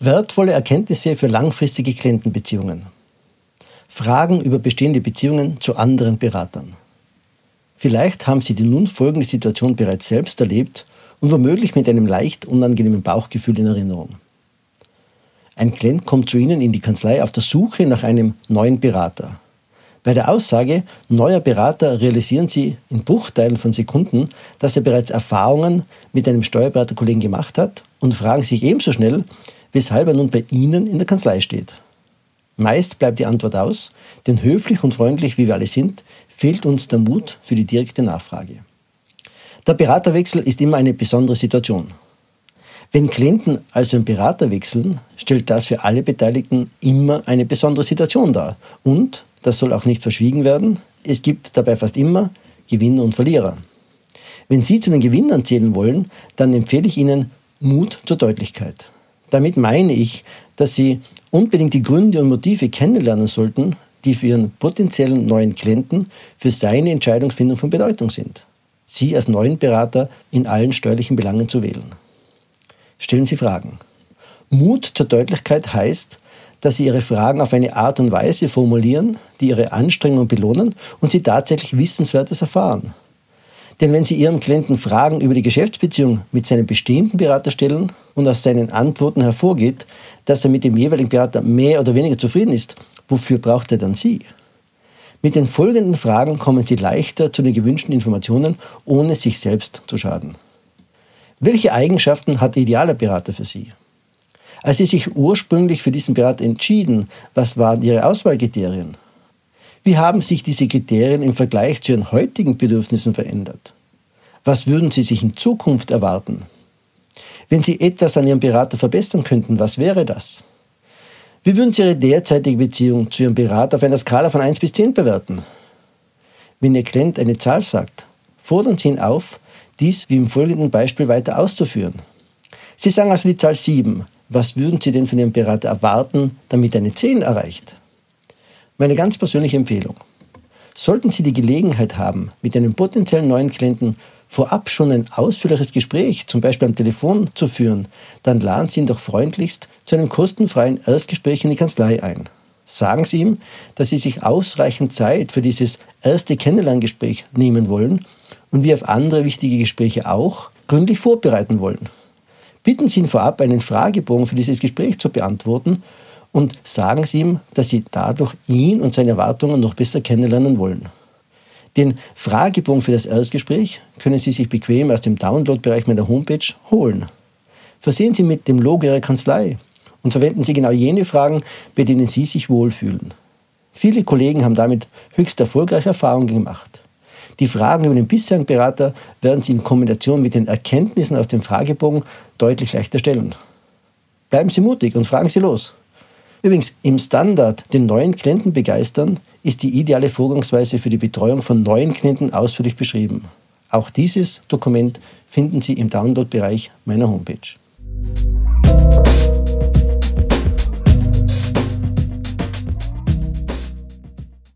Wertvolle Erkenntnisse für langfristige Klientenbeziehungen. Fragen über bestehende Beziehungen zu anderen Beratern. Vielleicht haben Sie die nun folgende Situation bereits selbst erlebt und womöglich mit einem leicht unangenehmen Bauchgefühl in Erinnerung. Ein Klient kommt zu Ihnen in die Kanzlei auf der Suche nach einem neuen Berater. Bei der Aussage neuer Berater realisieren Sie in Bruchteilen von Sekunden, dass er bereits Erfahrungen mit einem Steuerberaterkollegen gemacht hat und fragen sich ebenso schnell, weshalb er nun bei Ihnen in der Kanzlei steht. Meist bleibt die Antwort aus, denn höflich und freundlich wie wir alle sind, fehlt uns der Mut für die direkte Nachfrage. Der Beraterwechsel ist immer eine besondere Situation. Wenn Klienten also einen Berater wechseln, stellt das für alle Beteiligten immer eine besondere Situation dar. Und, das soll auch nicht verschwiegen werden, es gibt dabei fast immer Gewinner und Verlierer. Wenn Sie zu den Gewinnern zählen wollen, dann empfehle ich Ihnen Mut zur Deutlichkeit. Damit meine ich, dass Sie unbedingt die Gründe und Motive kennenlernen sollten, die für Ihren potenziellen neuen Klienten für seine Entscheidungsfindung von Bedeutung sind. Sie als neuen Berater in allen steuerlichen Belangen zu wählen. Stellen Sie Fragen. Mut zur Deutlichkeit heißt, dass Sie Ihre Fragen auf eine Art und Weise formulieren, die Ihre Anstrengungen belohnen und Sie tatsächlich Wissenswertes erfahren. Denn wenn Sie Ihrem Klienten Fragen über die Geschäftsbeziehung mit seinem bestehenden Berater stellen und aus seinen Antworten hervorgeht, dass er mit dem jeweiligen Berater mehr oder weniger zufrieden ist, wofür braucht er dann Sie? Mit den folgenden Fragen kommen Sie leichter zu den gewünschten Informationen, ohne sich selbst zu schaden. Welche Eigenschaften hat der ideale Berater für Sie? Als Sie sich ursprünglich für diesen Berater entschieden, was waren Ihre Auswahlkriterien? Wie haben sich diese Kriterien im Vergleich zu Ihren heutigen Bedürfnissen verändert? Was würden Sie sich in Zukunft erwarten? Wenn Sie etwas an Ihrem Berater verbessern könnten, was wäre das? Wie würden Sie Ihre derzeitige Beziehung zu Ihrem Berater auf einer Skala von 1 bis 10 bewerten? Wenn Ihr Klient eine Zahl sagt, fordern Sie ihn auf, dies wie im folgenden Beispiel weiter auszuführen. Sie sagen also die Zahl 7. Was würden Sie denn von Ihrem Berater erwarten, damit er eine 10 erreicht? Meine ganz persönliche Empfehlung. Sollten Sie die Gelegenheit haben, mit einem potenziellen neuen Klienten vorab schon ein ausführliches Gespräch, zum Beispiel am Telefon, zu führen, dann laden Sie ihn doch freundlichst zu einem kostenfreien Erstgespräch in die Kanzlei ein. Sagen Sie ihm, dass Sie sich ausreichend Zeit für dieses erste Kennenlerngespräch nehmen wollen und wie auf andere wichtige Gespräche auch gründlich vorbereiten wollen. Bitten Sie ihn vorab, einen Fragebogen für dieses Gespräch zu beantworten und sagen Sie ihm, dass Sie dadurch ihn und seine Erwartungen noch besser kennenlernen wollen. Den Fragebogen für das Erstgespräch können Sie sich bequem aus dem Download-Bereich meiner Homepage holen. Versehen Sie mit dem Logo Ihrer Kanzlei und verwenden Sie genau jene Fragen, bei denen Sie sich wohlfühlen. Viele Kollegen haben damit höchst erfolgreiche Erfahrungen gemacht. Die Fragen über den bisherigen Berater werden Sie in Kombination mit den Erkenntnissen aus dem Fragebogen deutlich leichter stellen. Bleiben Sie mutig und fragen Sie los. Übrigens, im Standard den neuen Klienten begeistern ist die ideale Vorgangsweise für die Betreuung von neuen Klienten ausführlich beschrieben. Auch dieses Dokument finden Sie im Download-Bereich meiner Homepage.